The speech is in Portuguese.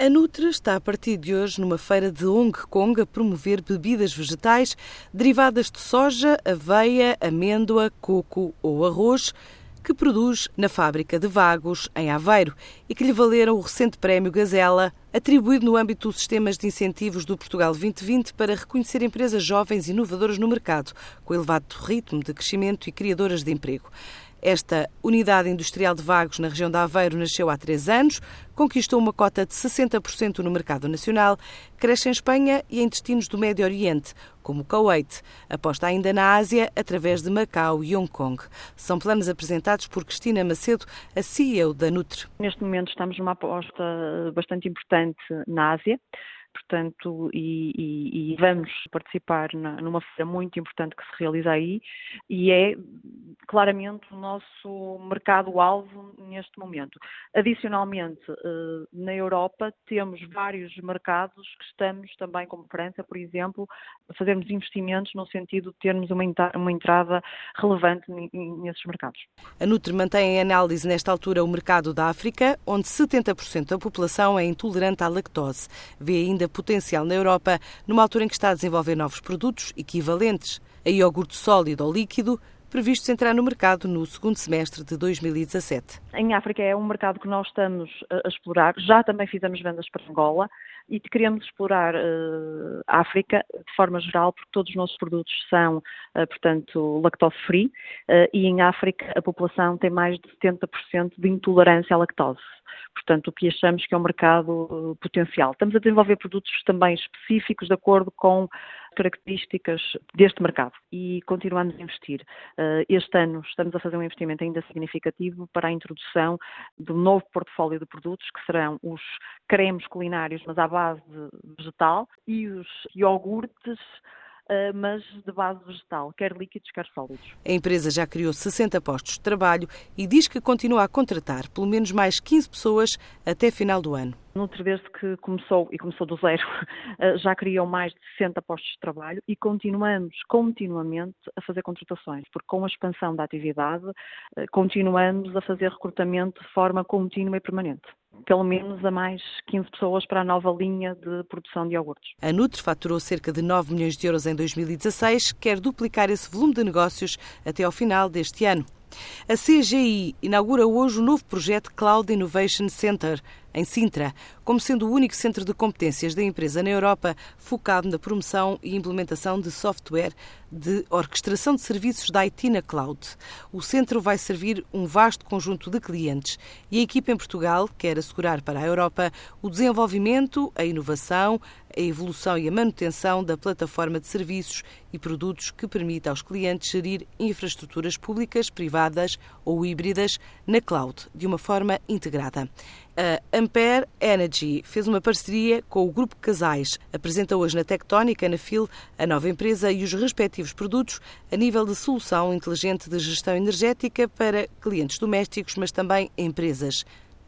A Nutre está a partir de hoje numa feira de Hong Kong a promover bebidas vegetais derivadas de soja, aveia, amêndoa, coco ou arroz que produz na fábrica de Vagos, em Aveiro, e que lhe valeram o recente prémio Gazela, atribuído no âmbito dos sistemas de incentivos do Portugal 2020 para reconhecer empresas jovens e inovadoras no mercado, com elevado ritmo de crescimento e criadoras de emprego. Esta unidade industrial de Vagos na região de Aveiro nasceu há três anos, conquistou uma cota de 60% no mercado nacional, cresce em Espanha e em destinos do Médio Oriente, como o Kuwait, aposta ainda na Ásia através de Macau e Hong Kong. São planos apresentados por Cristina Macedo, a CEO da Nutre. Neste momento estamos numa aposta bastante importante na Ásia portanto, e, e, e, vamos participar na, numa feira muito importante que se realiza aí e é claramente o nosso mercado-alvo neste momento. Adicionalmente, eh, na Europa temos vários mercados que estamos também, como França, por exemplo, a fazermos investimentos no sentido de termos uma, uma entrada relevante nesses mercados. A Nutre mantém em análise nesta altura o mercado da África, onde 70% da população é intolerante à lactose. Vê ainda potencial na Europa, numa altura em que está a desenvolver novos produtos equivalentes a iogurte sólido ou líquido, previstos entrar no mercado no segundo semestre de 2017. Em África é um mercado que nós estamos a explorar. Já também fizemos vendas para Angola e queremos explorar uh, a África de forma geral, porque todos os nossos produtos são, uh, portanto, lactose free uh, e em África a população tem mais de 70% de intolerância à lactose. Portanto, o que achamos que é um mercado potencial. Estamos a desenvolver produtos também específicos de acordo com características deste mercado e continuamos a investir. Eh, este ano estamos a fazer um investimento ainda significativo para a introdução do novo portfólio de produtos, que serão os cremes culinários, mas à base vegetal, e os iogurtes mas de base vegetal, quer líquidos, quer sólidos. A empresa já criou 60 postos de trabalho e diz que continua a contratar pelo menos mais 15 pessoas até final do ano. Nutri, desde que começou, e começou do zero, eh, já criou mais de 60 postos de trabalho e continuamos continuamente a fazer contratações, porque com a expansão da atividade, eh, continuamos a fazer recrutamento de forma contínua e permanente pelo menos a mais 15 pessoas para a nova linha de produção de iogurtes. A Nutri faturou cerca de 9 milhões de euros em 2016, quer duplicar esse volume de negócios até ao final deste ano. A CGI inaugura hoje o novo projeto Cloud Innovation Center, em Sintra, como sendo o único centro de competências da empresa na Europa focado na promoção e implementação de software de orquestração de serviços da IT na cloud. O centro vai servir um vasto conjunto de clientes e a equipa em Portugal quer assegurar para a Europa o desenvolvimento, a inovação, a evolução e a manutenção da plataforma de serviços e produtos que permita aos clientes gerir infraestruturas públicas, privadas ou híbridas na cloud de uma forma integrada. A Ampere Energy fez uma parceria com o Grupo Casais. Apresenta hoje na Tectónica, na FIL, a nova empresa e os respectivos produtos a nível de solução inteligente de gestão energética para clientes domésticos, mas também empresas.